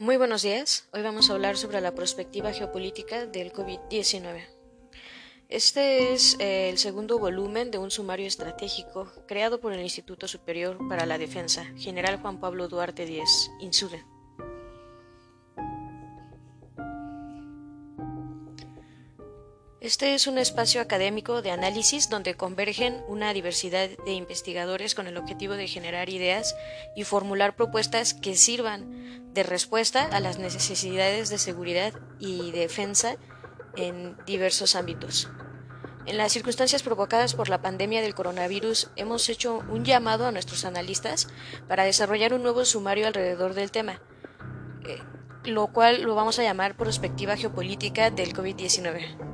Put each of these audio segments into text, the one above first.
Muy buenos días. Hoy vamos a hablar sobre la perspectiva geopolítica del COVID-19. Este es eh, el segundo volumen de un sumario estratégico creado por el Instituto Superior para la Defensa, General Juan Pablo Duarte Díez, INSUDE. Este es un espacio académico de análisis donde convergen una diversidad de investigadores con el objetivo de generar ideas y formular propuestas que sirvan de respuesta a las necesidades de seguridad y defensa en diversos ámbitos. En las circunstancias provocadas por la pandemia del coronavirus, hemos hecho un llamado a nuestros analistas para desarrollar un nuevo sumario alrededor del tema, eh, lo cual lo vamos a llamar Prospectiva Geopolítica del COVID-19.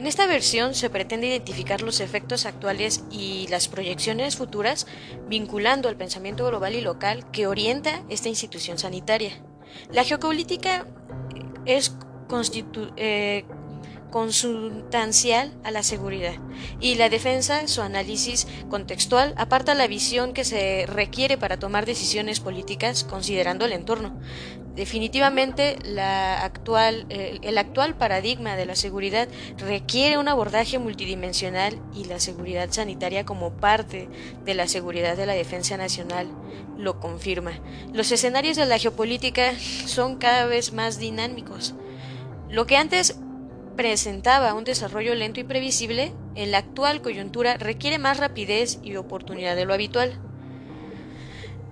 En esta versión se pretende identificar los efectos actuales y las proyecciones futuras vinculando al pensamiento global y local que orienta esta institución sanitaria. La geopolítica es eh, consustancial a la seguridad y la defensa, su análisis contextual, aparta la visión que se requiere para tomar decisiones políticas considerando el entorno. Definitivamente, la actual, el actual paradigma de la seguridad requiere un abordaje multidimensional y la seguridad sanitaria como parte de la seguridad de la defensa nacional lo confirma. Los escenarios de la geopolítica son cada vez más dinámicos. Lo que antes presentaba un desarrollo lento y previsible, en la actual coyuntura requiere más rapidez y oportunidad de lo habitual.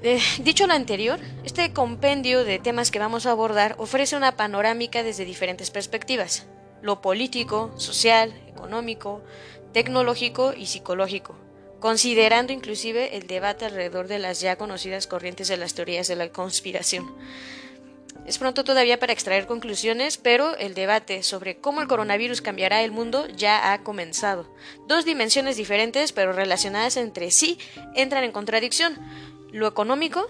Eh, dicho lo anterior, este compendio de temas que vamos a abordar ofrece una panorámica desde diferentes perspectivas, lo político, social, económico, tecnológico y psicológico, considerando inclusive el debate alrededor de las ya conocidas corrientes de las teorías de la conspiración. Es pronto todavía para extraer conclusiones, pero el debate sobre cómo el coronavirus cambiará el mundo ya ha comenzado. Dos dimensiones diferentes, pero relacionadas entre sí, entran en contradicción lo económico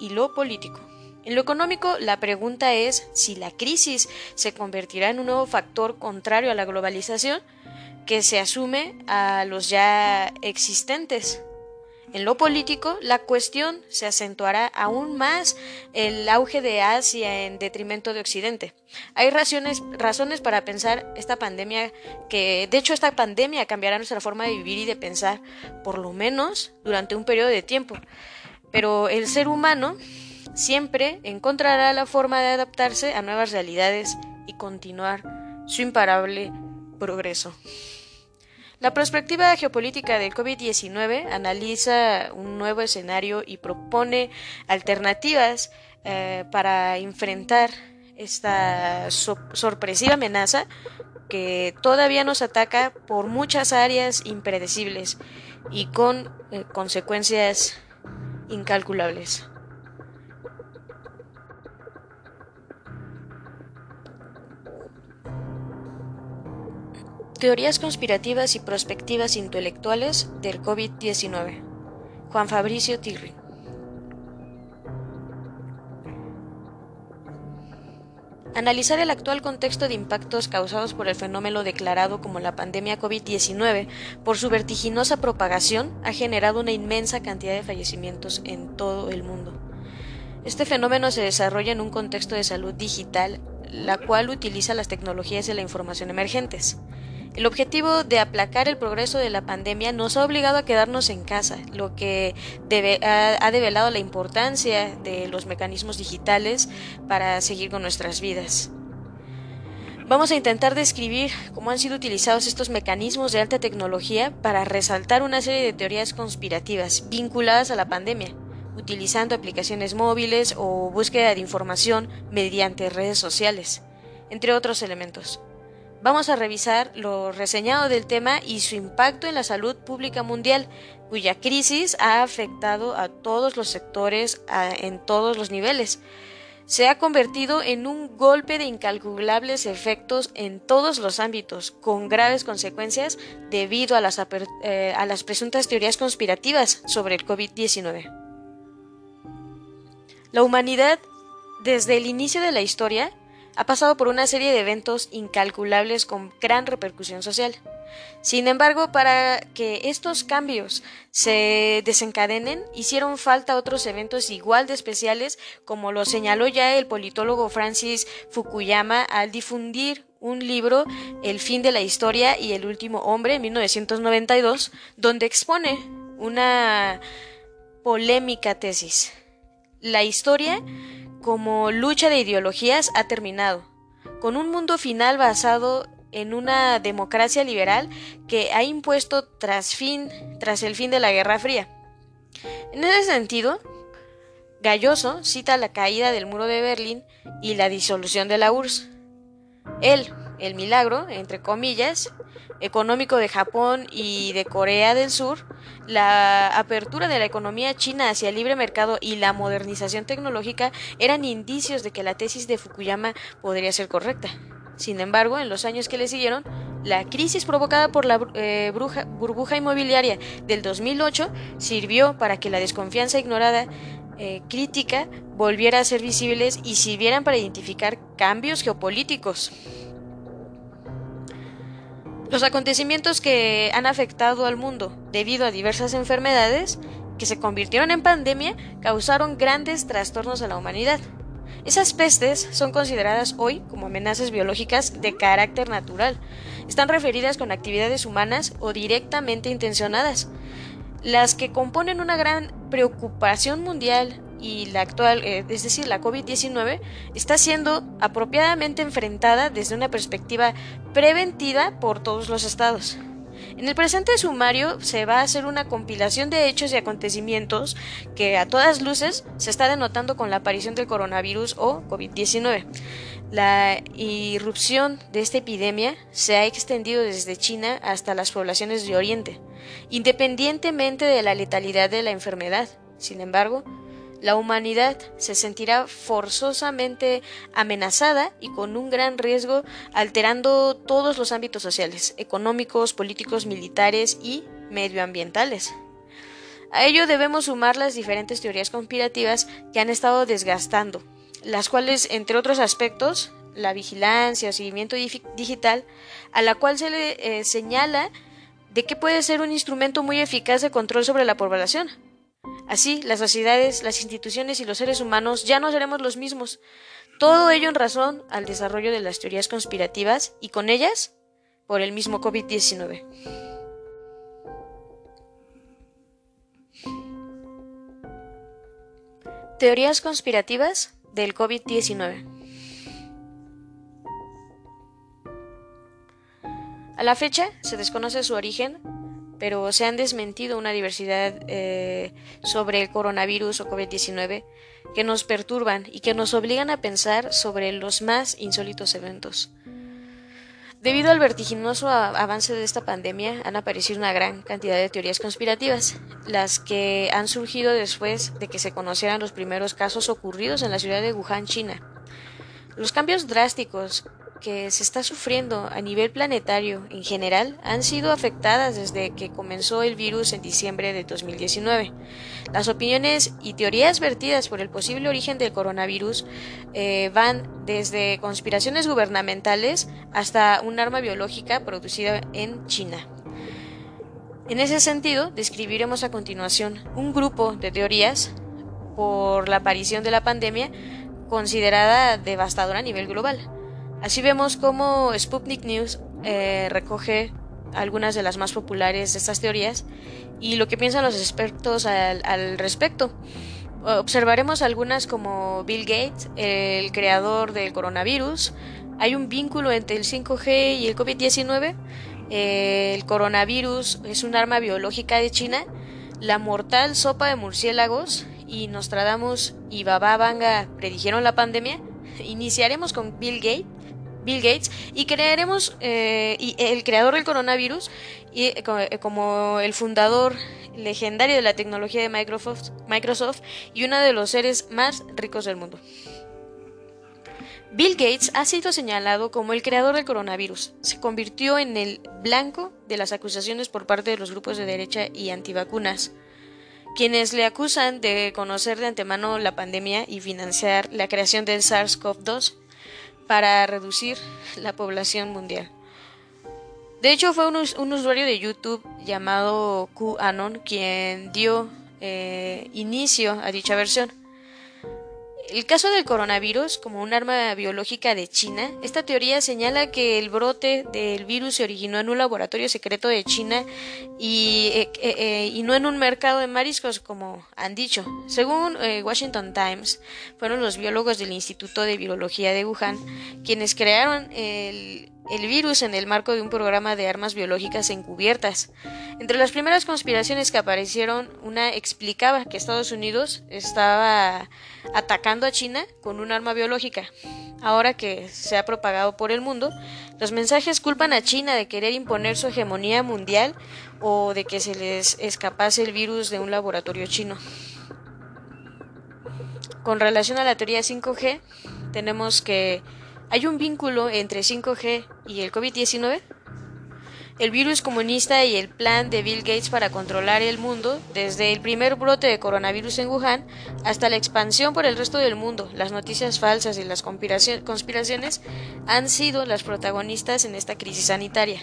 y lo político. En lo económico, la pregunta es si la crisis se convertirá en un nuevo factor contrario a la globalización que se asume a los ya existentes. En lo político, la cuestión se acentuará aún más el auge de Asia en detrimento de Occidente. Hay razones, razones para pensar esta pandemia que, de hecho, esta pandemia cambiará nuestra forma de vivir y de pensar, por lo menos durante un periodo de tiempo. Pero el ser humano siempre encontrará la forma de adaptarse a nuevas realidades y continuar su imparable progreso. La perspectiva geopolítica del COVID-19 analiza un nuevo escenario y propone alternativas eh, para enfrentar esta sorpresiva amenaza que todavía nos ataca por muchas áreas impredecibles y con eh, consecuencias incalculables. Teorías conspirativas y prospectivas intelectuales del COVID-19. Juan Fabricio Tirri. Analizar el actual contexto de impactos causados por el fenómeno declarado como la pandemia COVID-19 por su vertiginosa propagación ha generado una inmensa cantidad de fallecimientos en todo el mundo. Este fenómeno se desarrolla en un contexto de salud digital, la cual utiliza las tecnologías de la información emergentes. El objetivo de aplacar el progreso de la pandemia nos ha obligado a quedarnos en casa, lo que ha, develado la importancia de los mecanismos digitales para seguir con nuestras vidas. Vamos a intentar describir cómo han sido utilizados estos mecanismos de alta tecnología para resaltar una serie de teorías conspirativas vinculadas a la pandemia, utilizando aplicaciones móviles o búsqueda de información mediante redes sociales, entre otros elementos. Vamos a revisar lo reseñado del tema y su impacto en la salud pública mundial, cuya crisis ha afectado a todos los sectores en todos los niveles. Se ha convertido en un golpe de incalculables efectos en todos los ámbitos, con graves consecuencias debido a las, eh, a las presuntas teorías conspirativas sobre el COVID-19. La humanidad, desde el inicio de la historia, ha pasado por una serie de eventos incalculables con gran repercusión social. Sin embargo, para que estos cambios se desencadenen, hicieron falta otros eventos igual de especiales, como lo señaló ya el politólogo Francis Fukuyama al difundir un libro, El fin de la historia y el último hombre, en 1992, donde expone una polémica tesis. La historia, como lucha de ideologías, ha terminado, con un mundo final basado en una democracia liberal que ha impuesto tras, fin, tras el fin de la Guerra Fría. En ese sentido, Galloso cita la caída del muro de Berlín y la disolución de la URSS. Él, el milagro, entre comillas, económico de Japón y de Corea del Sur, la apertura de la economía china hacia el libre mercado y la modernización tecnológica eran indicios de que la tesis de Fukuyama podría ser correcta. Sin embargo, en los años que le siguieron, la crisis provocada por la eh, burbuja inmobiliaria del 2008 sirvió para que la desconfianza ignorada eh, crítica volviera a ser visibles y sirvieran para identificar cambios geopolíticos. Los acontecimientos que han afectado al mundo debido a diversas enfermedades que se convirtieron en pandemia causaron grandes trastornos a la humanidad. Esas pestes son consideradas hoy como amenazas biológicas de carácter natural. Están referidas con actividades humanas o directamente intencionadas. Las que componen una gran preocupación mundial y la actual, eh, es decir, la COVID-19, está siendo apropiadamente enfrentada desde una perspectiva preventiva por todos los estados. En el presente sumario se va a hacer una compilación de hechos y acontecimientos que a todas luces se está denotando con la aparición del coronavirus o COVID-19. La irrupción de esta epidemia se ha extendido desde China hasta las poblaciones de Oriente, independientemente de la letalidad de la enfermedad. Sin embargo, la humanidad se sentirá forzosamente amenazada y con un gran riesgo, alterando todos los ámbitos sociales, económicos, políticos, militares y medioambientales. A ello debemos sumar las diferentes teorías conspirativas que han estado desgastando, las cuales, entre otros aspectos, la vigilancia seguimiento digital, a la cual se le eh, señala de que puede ser un instrumento muy eficaz de control sobre la población, Así, las sociedades, las instituciones y los seres humanos ya no seremos los mismos. Todo ello en razón al desarrollo de las teorías conspirativas y con ellas por el mismo COVID-19. Teorías conspirativas del COVID-19. A la fecha se desconoce su origen, pero se han desmentido una diversidad eh, sobre el coronavirus o COVID-19 que nos perturban y que nos obligan a pensar sobre los más insólitos eventos. Debido al vertiginoso avance de esta pandemia, han aparecido una gran cantidad de teorías conspirativas, las que han surgido después de que se conocieran los primeros casos ocurridos en la ciudad de Wuhan, China. Los cambios drásticos que se está sufriendo a nivel planetario en general han sido afectadas desde que comenzó el virus en diciembre de 2019. Las opiniones y teorías vertidas por el posible origen del coronavirus eh, van desde conspiraciones gubernamentales hasta un arma biológica producida en China. En ese sentido, describiremos a continuación un grupo de teorías por la aparición de la pandemia considerada devastadora a nivel global. Así vemos cómo Sputnik News eh, recoge algunas de las más populares de estas teorías y lo que piensan los expertos al, respecto. Observaremos algunas como Bill Gates, el creador del coronavirus. Hay un vínculo entre el 5G y el COVID-19. el coronavirus es un arma biológica de China. La mortal sopa de murciélagos y Nostradamus y Baba Vanga predijeron la pandemia. Iniciaremos con Bill Gates Bill Gates, y crearemos eh, y el creador del coronavirus y, eh, eh, como el fundador legendario de la tecnología de Microsoft, Microsoft y uno de los seres más ricos del mundo. Bill Gates ha sido señalado como el creador del coronavirus. Se convirtió en el blanco de las acusaciones por parte de los grupos de derecha y antivacunas, quienes le acusan de conocer de antemano la pandemia y financiar la creación del SARS-CoV-2 para reducir la población mundial. De hecho, fue un, usuario de YouTube llamado QAnon quien dio eh, inicio a dicha versión. El caso del coronavirus como un arma biológica de China, esta teoría señala que el brote del virus se originó en un laboratorio secreto de China y, eh, eh, eh, y no en un mercado de mariscos como han dicho. Según Washington Times, fueron los biólogos del Instituto de Virología de Wuhan quienes crearon el el virus en el marco de un programa de armas biológicas encubiertas. Entre las primeras conspiraciones que aparecieron, una explicaba que Estados Unidos estaba atacando a China con un arma biológica. Ahora que se ha propagado por el mundo, los mensajes culpan a China de querer imponer su hegemonía mundial o de que se les escapase el virus de un laboratorio chino. Con relación a la teoría 5G, tenemos que ¿Hay un vínculo entre 5G y el COVID-19? El virus comunista y el plan de Bill Gates para controlar el mundo, desde el primer brote de coronavirus en Wuhan hasta la expansión por el resto del mundo, las noticias falsas y las conspiraciones han sido las protagonistas en esta crisis sanitaria.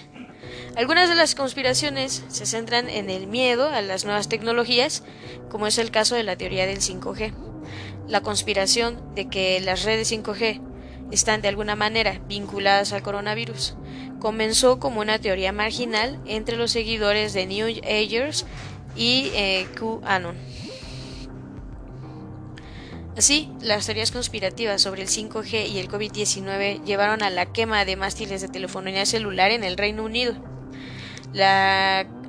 Algunas de las conspiraciones se centran en el miedo a las nuevas tecnologías, como es el caso de la teoría del 5G. La conspiración de que las redes 5G están de alguna manera vinculadas al coronavirus. Comenzó como una teoría marginal entre los seguidores de New Agers y eh, QAnon. Así, las teorías conspirativas sobre el 5G y el COVID-19 llevaron a la quema de mástiles de telefonía celular en el Reino Unido.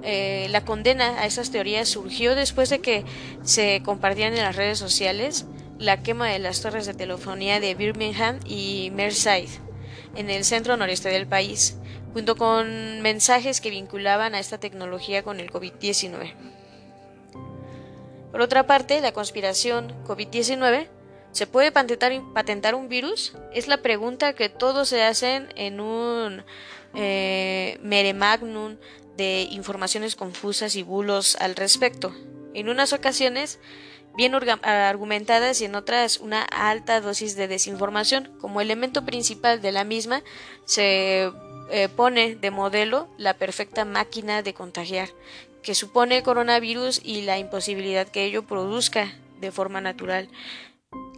Eh, la condena a esas teorías surgió después de que se compartían en las redes sociales la quema de las torres de telefonía de Birmingham y Merseyside, en el centro noreste del país, junto con mensajes que vinculaban a esta tecnología con el COVID-19. Por otra parte, la conspiración COVID-19 ¿Se puede patentar, un virus? Es la pregunta que todos se hacen en un eh, mere magnum de informaciones confusas y bulos al respecto. En unas ocasiones bien argumentadas y en otras una alta dosis de desinformación. Como elemento principal de la misma se eh, pone de modelo la perfecta máquina de contagiar, que supone el coronavirus y la imposibilidad que ello produzca de forma natural.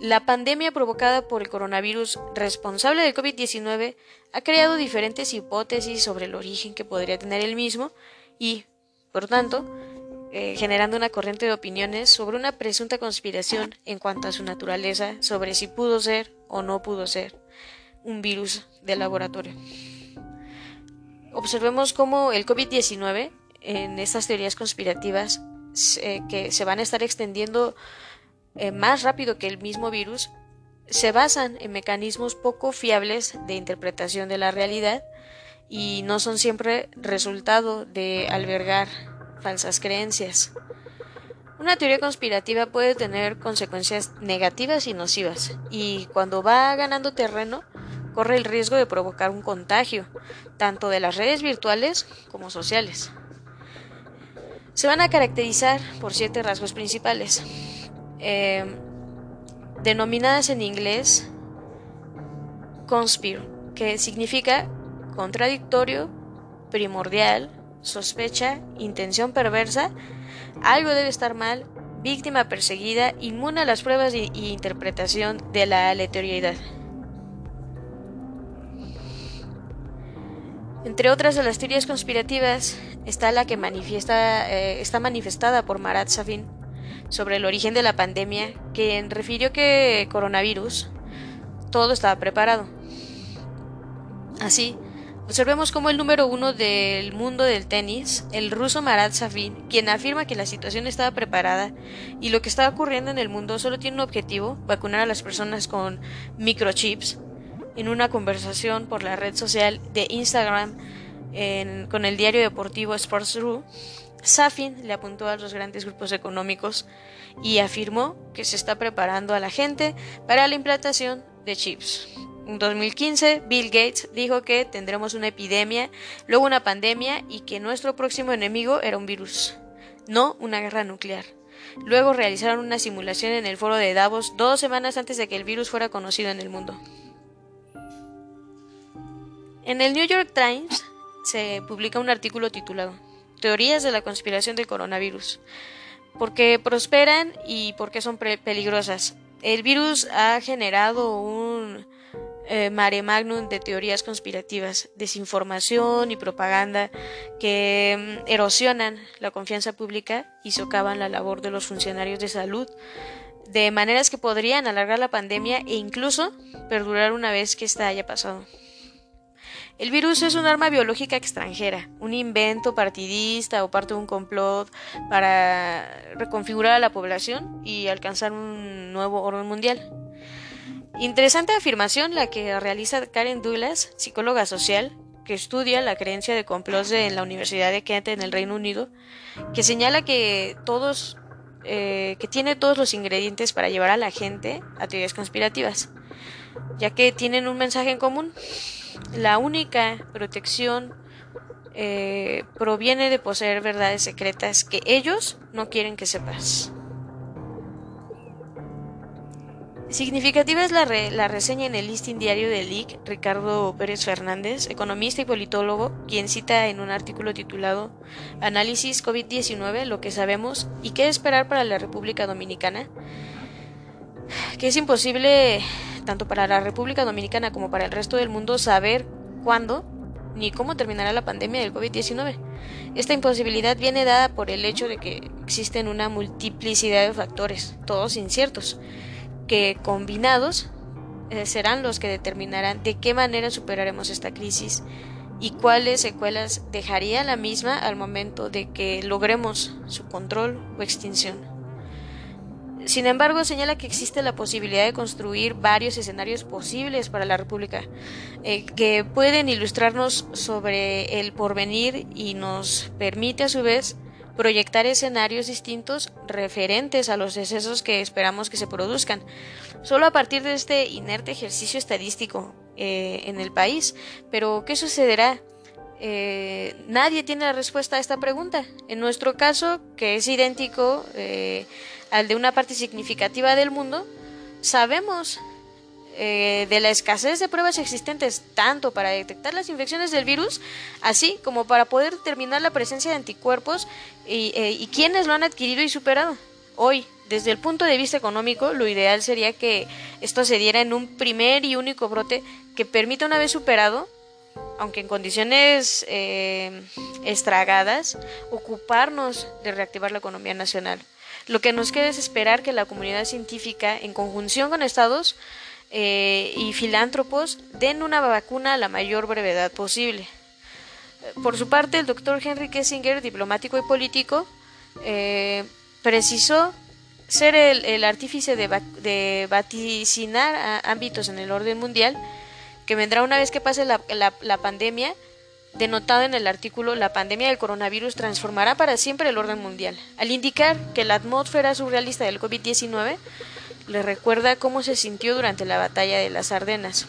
La pandemia provocada por el coronavirus responsable del COVID-19 ha creado diferentes hipótesis sobre el origen que podría tener el mismo y, por tanto, eh, generando una corriente de opiniones sobre una presunta conspiración en cuanto a su naturaleza, sobre si pudo ser o no pudo ser un virus de laboratorio. Observemos cómo el COVID-19 en estas teorías conspirativas que se van a estar extendiendo eh, más rápido que el mismo virus, se basan en mecanismos poco fiables de interpretación de la realidad y no son siempre resultado de albergar falsas creencias. Una teoría conspirativa puede tener consecuencias negativas y nocivas, y cuando va ganando terreno, corre el riesgo de provocar un contagio, tanto de las redes virtuales como sociales. Se van a caracterizar por siete rasgos principales, eh, denominadas en inglés conspiro, que significa contradictorio, primordial, sospecha, intención perversa, algo debe estar mal, víctima perseguida, inmune a las pruebas y, interpretación de la aleatoriedad. Entre otras de las teorías conspirativas está la que manifiesta, eh, está manifestada por Marat Safin sobre el origen de la pandemia, quien refirió que coronavirus todo estaba preparado. Así, Observemos cómo el número uno del mundo del tenis, el ruso Marat Safin, quien afirma que la situación estaba preparada y lo que está ocurriendo en el mundo solo tiene un objetivo, vacunar a las personas con microchips, en una conversación por la red social de Instagram con el diario deportivo Sports.ru, Safin le apuntó a los grandes grupos económicos y afirmó que se está preparando a la gente para la implantación de chips. En 2015, Bill Gates dijo que tendremos una epidemia, luego una pandemia y que nuestro próximo enemigo era un virus, no una guerra nuclear. Luego realizaron una simulación en el foro de Davos dos semanas antes de que el virus fuera conocido en el mundo. En el New York Times se publica un artículo titulado Teorías de la conspiración del coronavirus. Porque prosperan y porque son peligrosas. El virus ha generado un eh, mare magnum de teorías conspirativas, desinformación y propaganda que mm, erosionan la confianza pública y socavan la labor de los funcionarios de salud de maneras que podrían alargar la pandemia e incluso perdurar una vez que ésta haya pasado. El virus es un arma biológica extranjera, un invento partidista o parte de un complot para reconfigurar a la población y alcanzar un nuevo orden mundial. Interesante afirmación la que realiza Karen Douglas, psicóloga social, que estudia la creencia de complots en la Universidad de Kent en el Reino Unido, que señala que todos eh, que tiene todos los ingredientes para llevar a la gente a teorías conspirativas, ya que tienen un mensaje en común. La única protección eh, proviene de poseer verdades secretas que ellos no quieren que sepas. Significativa es la, la, reseña en el listing diario de LIC Ricardo Pérez Fernández, economista y politólogo, quien cita en un artículo titulado Análisis COVID-19, lo que sabemos y qué esperar para la República Dominicana, que es imposible tanto para la República Dominicana como para el resto del mundo saber cuándo ni cómo terminará la pandemia del COVID-19. Esta imposibilidad viene dada por el hecho de que existen una multiplicidad de factores, todos inciertos que combinados eh, serán los que determinarán de qué manera superaremos esta crisis y cuáles secuelas dejaría la misma al momento de que logremos su control o extinción. Sin embargo, señala que existe la posibilidad de construir varios escenarios posibles para la República, eh, que pueden ilustrarnos sobre el porvenir y nos permite a su vez proyectar escenarios distintos referentes a los excesos que esperamos que se produzcan. Solo a partir de este inerte ejercicio estadístico eh, en el país. Pero, ¿qué sucederá? Eh, nadie tiene la respuesta a esta pregunta. En nuestro caso, que es idéntico eh, al de una parte significativa del mundo, sabemos eh, de la escasez de pruebas existentes tanto para detectar las infecciones del virus, así como para poder determinar la presencia de anticuerpos y, eh, y quienes lo han adquirido y superado. Hoy, desde el punto de vista económico, lo ideal sería que esto se diera en un primer y único brote que permita una vez superado, aunque en condiciones eh, estragadas, ocuparnos de reactivar la economía nacional. Lo que nos queda es esperar que la comunidad científica, en conjunción con estados, eh, y filántropos den una vacuna a la mayor brevedad posible. Por su parte, el doctor Henry Kessinger, diplomático y político, eh, precisó ser el, artífice de, vaticinar ámbitos en el orden mundial que vendrá una vez que pase la, la pandemia, denotado en el artículo La pandemia del coronavirus transformará para siempre el orden mundial, al indicar que la atmósfera surrealista del COVID-19 le recuerda cómo se sintió durante la batalla de las Ardenas.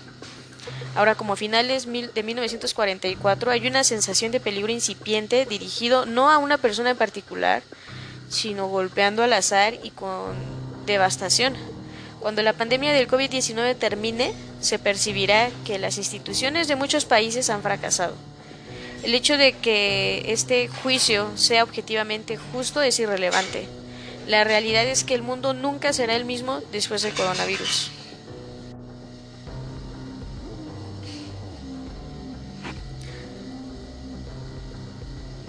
Ahora, como a finales de 1944, hay una sensación de peligro incipiente dirigido no a una persona en particular, sino golpeando al azar y con devastación. Cuando la pandemia del COVID-19 termine, se percibirá que las instituciones de muchos países han fracasado. El hecho de que este juicio sea objetivamente justo es irrelevante. La realidad es que el mundo nunca será el mismo después del coronavirus.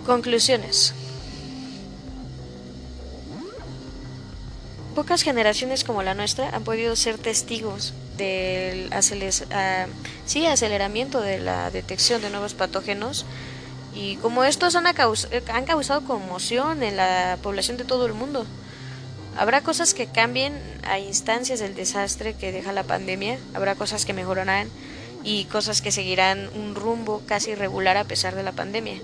Conclusiones. Pocas generaciones como la nuestra han podido ser testigos del aceleramiento de la detección de nuevos patógenos y como estos han, han causado conmoción en la población de todo el mundo. Habrá cosas que cambien a instancias del desastre que deja la pandemia, habrá cosas que mejorarán y cosas que seguirán un rumbo casi irregular a pesar de la pandemia.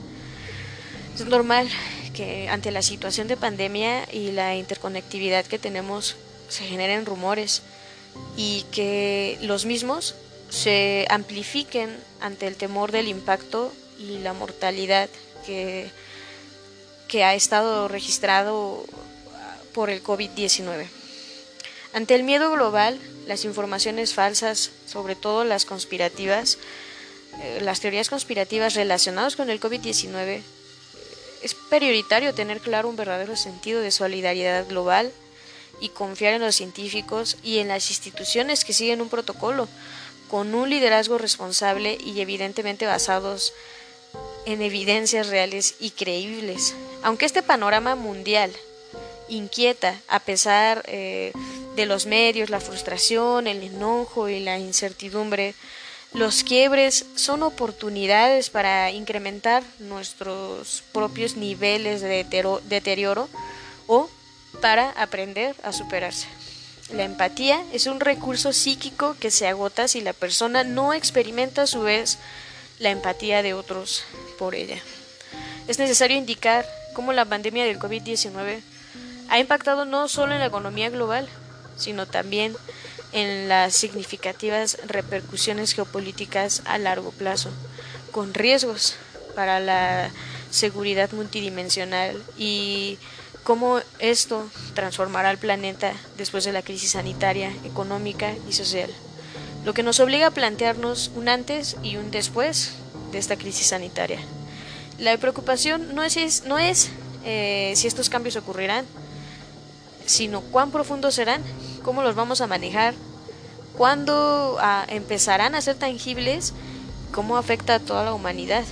Es normal que ante la situación de pandemia y la interconectividad que tenemos se generen rumores y que los mismos se amplifiquen ante el temor del impacto y la mortalidad que, que ha estado registrado por el COVID-19. Ante el miedo global, las informaciones falsas, sobre todo las conspirativas, eh, las teorías conspirativas relacionadas con el COVID-19, es prioritario tener claro un verdadero sentido de solidaridad global y confiar en los científicos y en las instituciones que siguen un protocolo con un liderazgo responsable y evidentemente basados en evidencias reales y creíbles. Aunque este panorama mundial inquieta a pesar eh, de los medios, la frustración, el enojo y la incertidumbre, los quiebres son oportunidades para incrementar nuestros propios niveles de deterioro o para aprender a superarse. La empatía es un recurso psíquico que se agota si la persona no experimenta a su vez la empatía de otros por ella. Es necesario indicar cómo la pandemia del COVID-19 ha impactado no solo en la economía global, sino también en las significativas repercusiones geopolíticas a largo plazo, con riesgos para la seguridad multidimensional y cómo esto transformará al planeta después de la crisis sanitaria, económica y social. Lo que nos obliga a plantearnos un antes y un después de esta crisis sanitaria. La preocupación no es, es eh, si estos cambios ocurrirán, sino cuán profundos serán, cómo los vamos a manejar, cuándo ah, empezarán a ser tangibles, cómo afecta a toda la humanidad,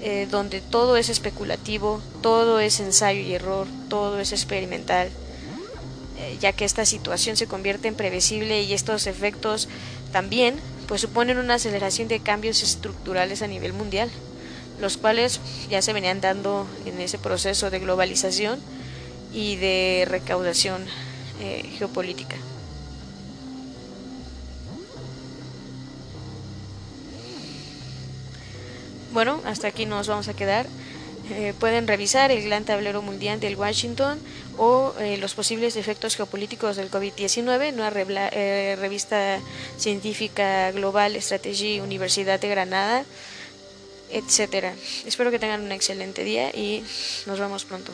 eh, donde todo es especulativo, todo es ensayo y error, todo es experimental, eh, ya que esta situación se convierte en previsible y estos efectos también pues suponen una aceleración de cambios estructurales a nivel mundial, los cuales ya se venían dando en ese proceso de globalización y de recaudación eh, geopolítica. Bueno, hasta aquí nos vamos a quedar. Eh, pueden revisar el gran tablero mundial del Washington o eh, los posibles efectos geopolíticos del COVID-19 en una revista científica global, Estrategia Universidad de Granada, etcétera. Espero que tengan un excelente día y nos vemos pronto.